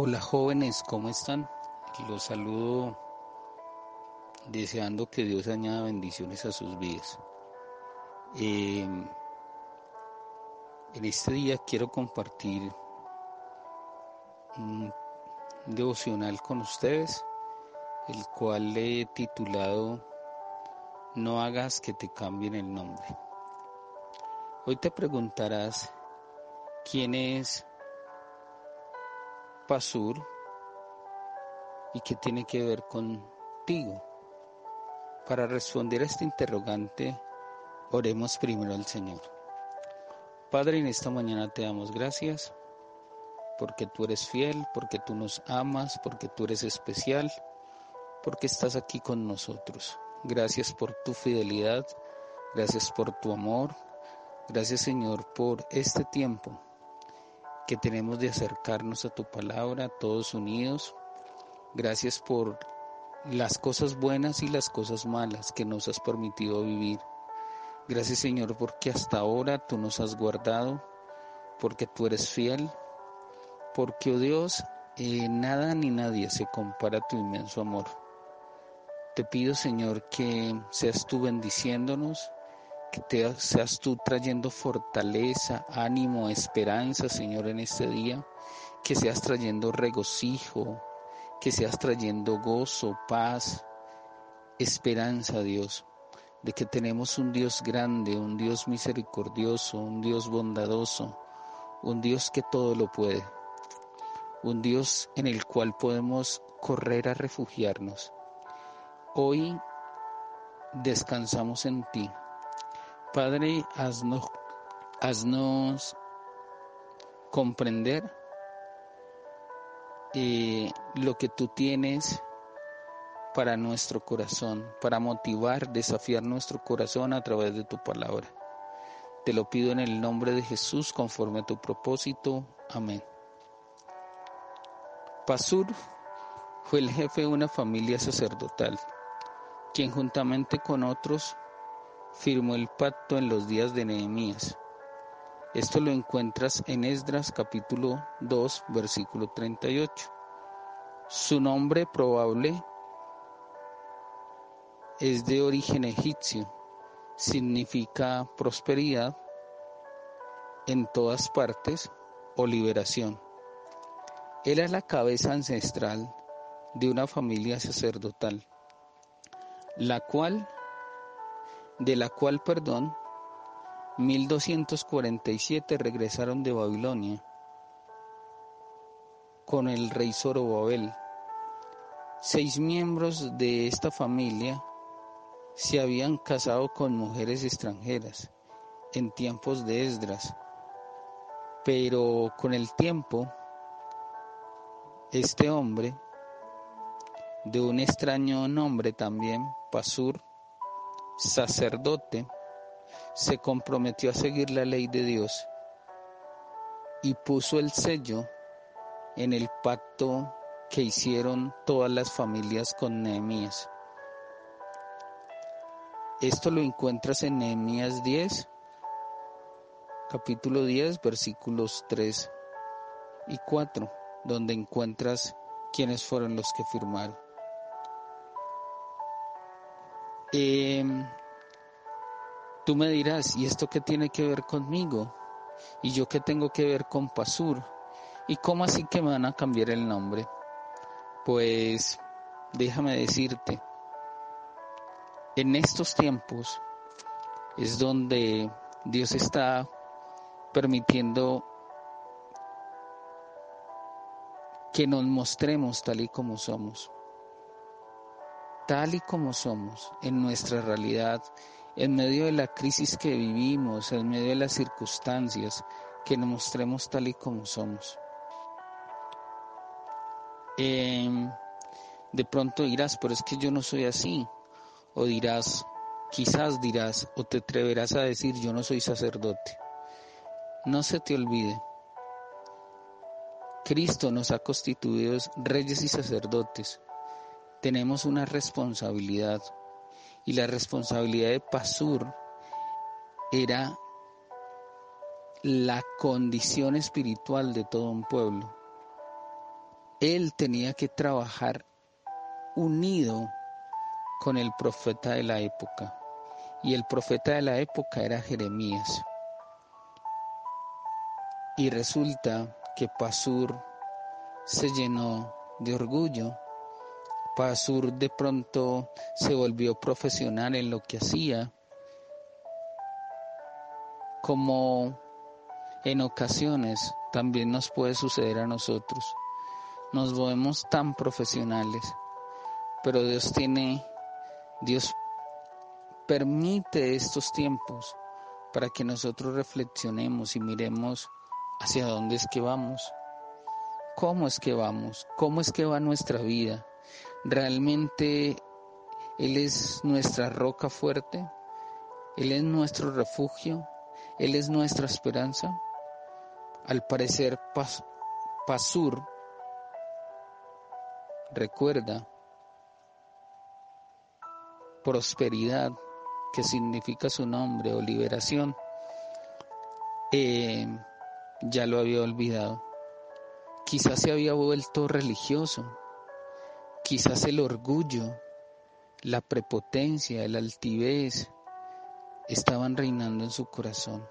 Hola jóvenes, ¿cómo están? Los saludo deseando que Dios añada bendiciones a sus vidas. Em, en este día quiero compartir un devocional con ustedes, el cual he titulado No hagas que te cambien el nombre. Hoy te preguntarás quién es Pasur y qué tiene que ver contigo. Para responder a este interrogante, oremos primero al Señor. Padre, en esta mañana te damos gracias porque tú eres fiel, porque tú nos amas, porque tú eres especial, porque estás aquí con nosotros. Gracias por tu fidelidad, gracias por tu amor, gracias Señor por este tiempo que tenemos de acercarnos a tu palabra todos unidos. Gracias por las cosas buenas y las cosas malas que nos has permitido vivir. Gracias Señor porque hasta ahora tú nos has guardado, porque tú eres fiel, porque, oh Dios, eh, nada ni nadie se compara a tu inmenso amor. Te pido Señor que seas tú bendiciéndonos, que seas tú trayendo fortaleza, ánimo, esperanza, Señor, en este día, que seas trayendo regocijo, que seas trayendo gozo, paz, esperanza, Dios, de que tenemos un Dios grande, un Dios misericordioso, un Dios bondadoso, un Dios que todo lo puede, un Dios en el cual podemos correr a refugiarnos. Hoy descansamos en ti Padre, haznos, haznos comprender eh, lo que tú tienes para nuestro corazón, para motivar, desafiar nuestro corazón a través de tu palabra. Te lo pido en el nombre de Jesús conforme a tu propósito. Amén. Pasur fue el jefe de una familia sacerdotal, quien juntamente con otros firmó el pacto en los días de Nehemías. Esto lo encuentras en Esdras capítulo 2 versículo 38. Su nombre probable es de origen egipcio, significa prosperidad en todas partes o liberación. Era la cabeza ancestral de una familia sacerdotal, la cual de la cual, perdón, 1247 regresaron de Babilonia con el rey Zorobabel. Seis miembros de esta familia se habían casado con mujeres extranjeras en tiempos de Esdras, pero con el tiempo este hombre, de un extraño nombre también, Pasur, sacerdote, se comprometió a seguir la ley de Dios y puso el sello en el pacto que hicieron todas las familias con Nehemías. Esto lo encuentras en Nehemías 10, capítulo 10, versículos 3 y 4, donde encuentras quiénes fueron los que firmaron. Em, tú me dirás, ¿y esto qué tiene que ver conmigo? ¿Y yo qué tengo que ver con Pasur? ¿Y cómo así que me van a cambiar el nombre? Pues déjame decirte, en estos tiempos es donde Dios está permitiendo que nos mostremos tal y como somos tal y como somos, en nuestra realidad, en medio de la crisis que vivimos, en medio de las circunstancias, que nos mostremos tal y como somos. Em, de pronto dirás, pero es que yo no soy así. O dirás, quizás dirás, o te atreverás a decir, yo no soy sacerdote. No se te olvide. Cristo nos ha constituido reyes y sacerdotes tenemos una responsabilidad y la responsabilidad de Pasur era la condición espiritual de todo un pueblo. él tenía que trabajar unido con el profeta de la época. Y el profeta de la época era Jeremías. Y resulta que Pasur se llenó de orgullo. Pasur de pronto se volvió profesional en lo que hacía, como en ocasiones también nos puede suceder a nosotros. Nos volvemos tan profesionales, pero Dios tiene, Dios permite estos tiempos para que nosotros reflexionemos y miremos hacia dónde es que vamos, cómo es que vamos, cómo es que va nuestra vida. ¿Realmente Él es nuestra roca fuerte? ¿Él es nuestro refugio? ¿Él es nuestra esperanza? Al parecer, Pasur recuerda prosperidad, que significa su nombre, o liberación, eh, ya lo había olvidado. Quizás se había vuelto religioso, quizás el orgullo, la prepotencia, el altivez estaban reinando en su corazón.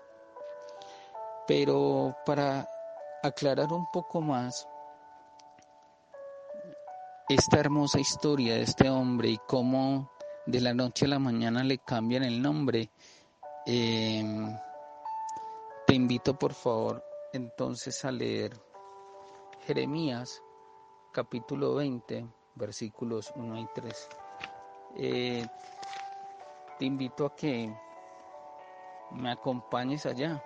Pero para aclarar un poco más esta hermosa historia de este hombre y cómo de la noche a la mañana le cambian el nombre, em, te invito por favor entonces a leer Jeremías capítulo 20 versículos 1 y 3. Eh, te invito a que me acompañes allá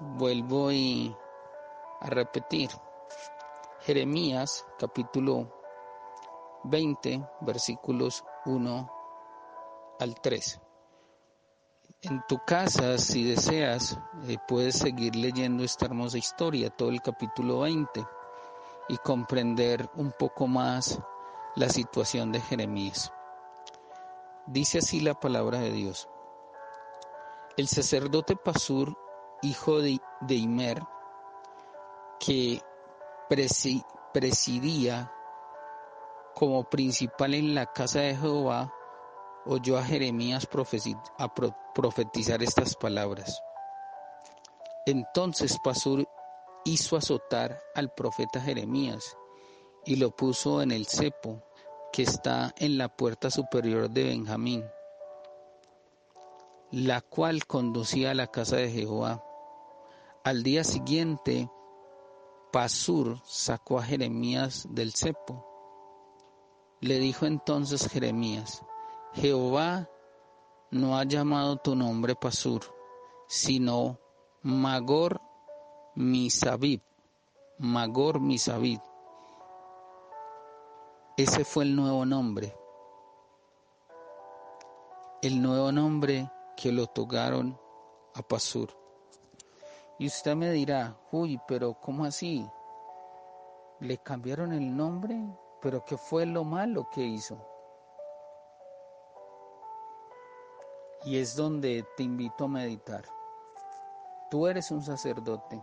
vuelvo y a repetir. Jeremías capítulo 20 versículos 1 al 3. En tu casa, si deseas, eh, puedes seguir leyendo esta hermosa historia, todo el capítulo 20, y comprender un poco más la situación de Jeremías. Dice así la palabra de Dios. El sacerdote Pasur hijo de, Imer, que presidía como principal en la casa de Jehová, oyó a Jeremías profetizar estas palabras. Entonces Pasur hizo azotar al profeta Jeremías y lo puso en el cepo que está en la puerta superior de Benjamín, la cual conducía a la casa de Jehová. Al día siguiente, Pasur sacó a Jeremías del cepo. Le dijo entonces Jeremías, Jehová no ha llamado tu nombre Pasur, sino Magor Misabib, Magor Misabib. Ese fue el nuevo nombre, el nuevo nombre que le otorgaron a Pasur. Y usted me dirá, uy, pero ¿cómo así? ¿Le cambiaron el nombre? ¿Pero qué fue lo malo que hizo? Y es donde te invito a meditar. Tú eres un sacerdote.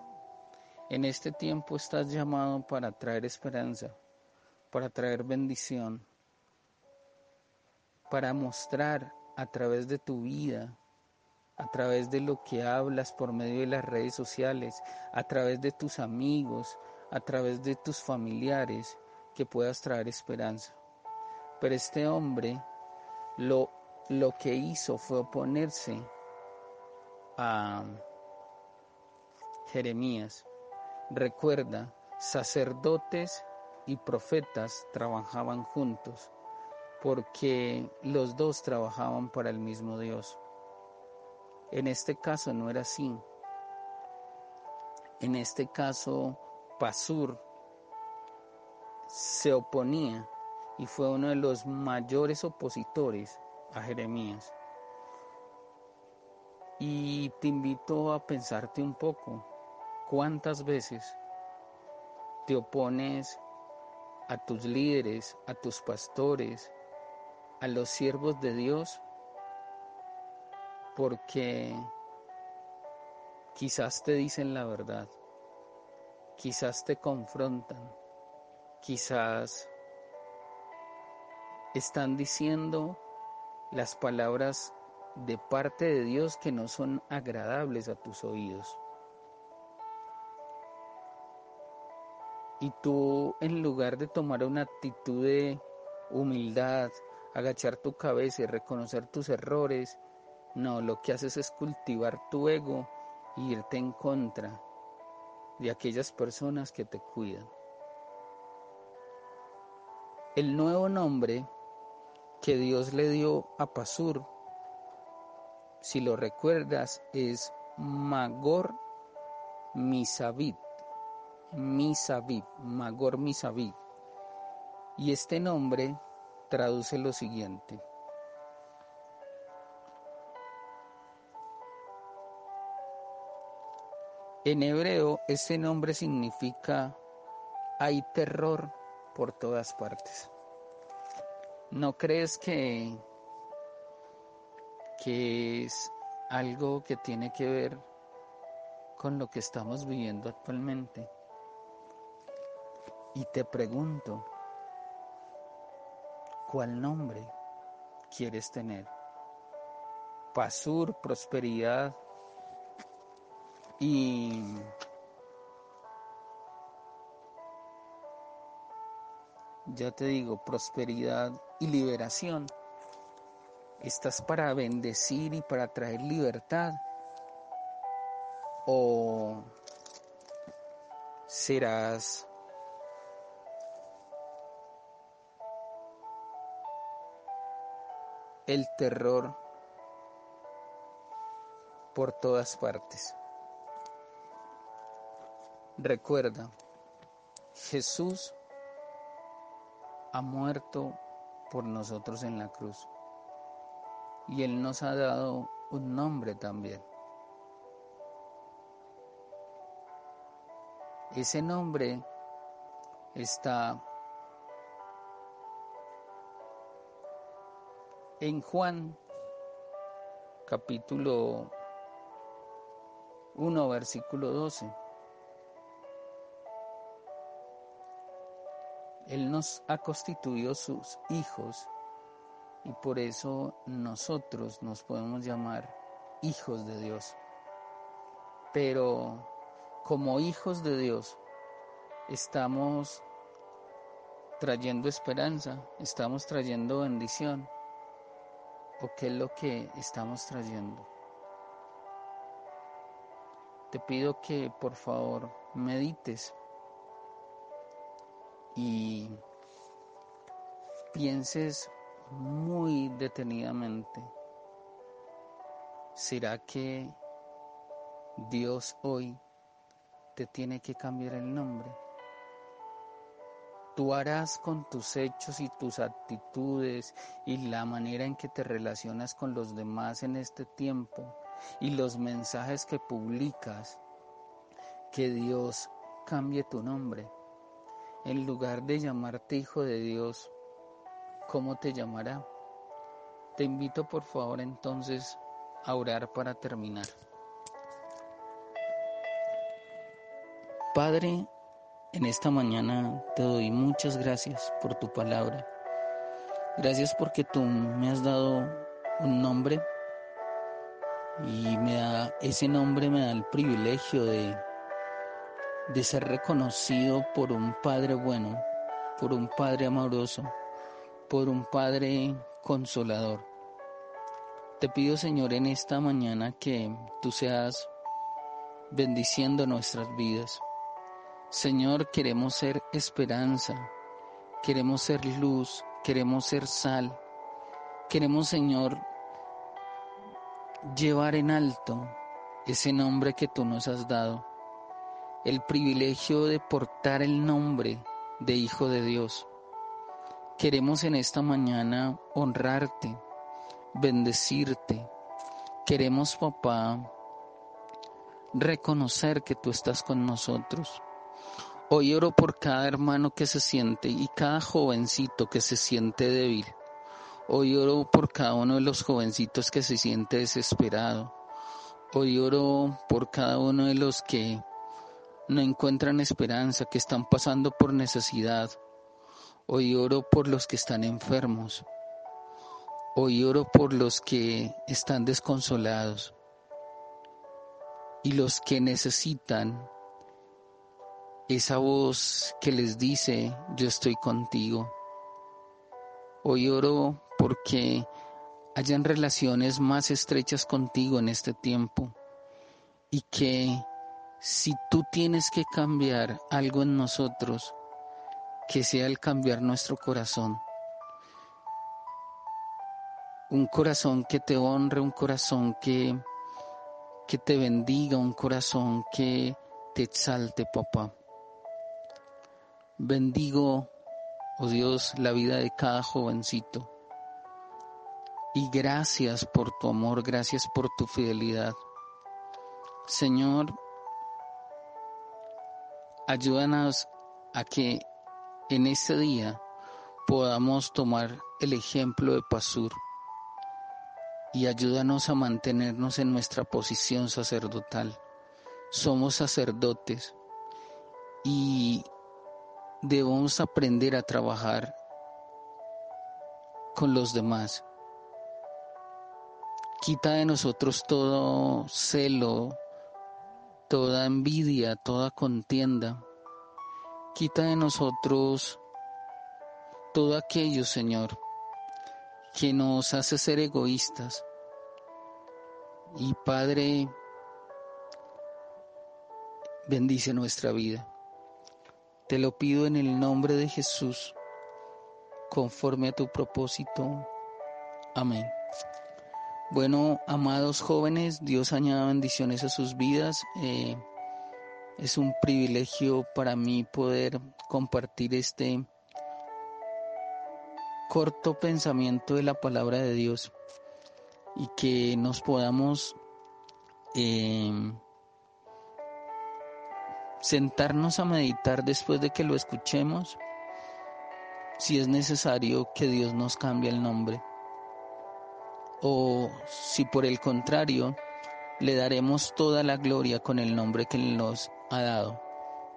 En este tiempo estás llamado para traer esperanza, para traer bendición, para mostrar a través de tu vida a través de lo que hablas por medio de las redes sociales, a través de tus amigos, a través de tus familiares, que puedas traer esperanza. Pero este hombre lo, lo que hizo fue oponerse a Jeremías. Recuerda, sacerdotes y profetas trabajaban juntos porque los dos trabajaban para el mismo Dios. En este caso no era así. En este caso, Pasur se oponía y fue uno de los mayores opositores a Jeremías. Y te invito a pensarte un poco, ¿cuántas veces te opones a tus líderes, a tus pastores, a los siervos de Dios porque quizás te dicen la verdad, quizás te confrontan, quizás están diciendo las palabras de parte de Dios que no son agradables a tus oídos. Y tú, en lugar de tomar una actitud de humildad, agachar tu cabeza y reconocer tus errores, no, lo que haces es cultivar tu ego e irte en contra de aquellas personas que te cuidan. El nuevo nombre que Dios le dio a Pasur, si lo recuerdas, es Magor Misabit. Misabib, Magor Misabib. Y este nombre traduce lo siguiente. En hebreo este nombre significa hay terror por todas partes. ¿No crees que, que es algo que tiene que ver con lo que estamos viviendo actualmente? Y te pregunto, ¿cuál nombre quieres tener? Pasur, prosperidad y ya te digo, prosperidad y liberación. ¿Estás para bendecir y para traer libertad? ¿O serás el terror por todas partes. Recuerda, Jesús ha muerto por nosotros en la cruz y Él nos ha dado un nombre también. Ese nombre está En Juan capítulo 1 versículo 12. Él nos ha constituido sus hijos y por eso nosotros nos podemos llamar hijos de Dios. Pero como hijos de Dios estamos trayendo esperanza, estamos trayendo bendición o qué es lo que estamos trayendo. Te pido que por favor medites y pienses muy detenidamente, ¿será que Dios hoy te tiene que cambiar el nombre? Tú harás con tus hechos y tus actitudes y la manera en que te relacionas con los demás en este tiempo y los mensajes que publicas, que Dios cambie tu nombre. En lugar de llamarte hijo de Dios, ¿cómo te llamará? Te invito por favor entonces a orar para terminar. Padre, en esta mañana te doy muchas gracias por tu palabra. Gracias porque tú me has dado un nombre y me da ese nombre me da el privilegio de de ser reconocido por un padre bueno, por un padre amoroso, por un padre consolador. Te pido, Señor, en esta mañana que tú seas bendiciendo nuestras vidas Señor, queremos ser esperanza, queremos ser luz, queremos ser sal. Queremos, Señor, llevar en alto ese nombre que tú nos has dado, el privilegio de portar el nombre de Hijo de Dios. Queremos en esta mañana honrarte, bendecirte. Queremos, papá, reconocer que tú estás con nosotros. Hoy oro por cada hermano que se siente y cada jovencito que se siente débil. Hoy oro por cada uno de los jovencitos que se siente desesperado. Hoy oro por cada uno de los que no encuentran esperanza, que están pasando por necesidad. Hoy oro por los que están enfermos. Hoy oro por los que están desconsolados y los que necesitan esa voz que les dice, yo estoy contigo. Hoy oro porque hayan relaciones más estrechas contigo en este tiempo y que si tú tienes que cambiar algo en nosotros, que sea el cambiar nuestro corazón. Un corazón que te honre, un corazón que, que te bendiga, un corazón que te exalte, papá. Bendigo, oh Dios, la vida de cada jovencito. Y gracias por tu amor, gracias por tu fidelidad. Señor, ayúdanos a que en este día podamos tomar el ejemplo de Pasur y ayúdanos a mantenernos en nuestra posición sacerdotal. Somos sacerdotes y debemos aprender a trabajar con los demás. Quita de nosotros todo celo, toda envidia, toda contienda. Quita de nosotros todo aquello, Señor, que nos hace ser egoístas. Y Padre, bendice nuestra vida. Te lo pido en el nombre de Jesús, conforme a tu propósito. Amén. Bueno, amados jóvenes, Dios añada bendiciones a sus vidas. Eh, es un privilegio para mí poder compartir este corto pensamiento de la palabra de Dios y que nos podamos eh, sentarnos a meditar después de que lo escuchemos si es necesario que Dios nos cambie el nombre. O si por el contrario le daremos toda la gloria con el nombre que nos ha dado,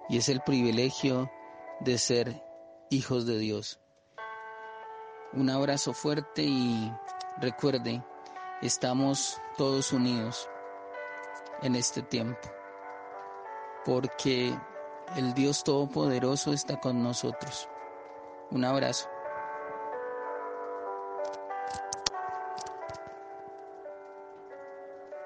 y es el privilegio de ser hijos de Dios. Un abrazo fuerte y recuerde, estamos todos unidos en este tiempo, porque el Dios Todopoderoso está con nosotros. Un abrazo.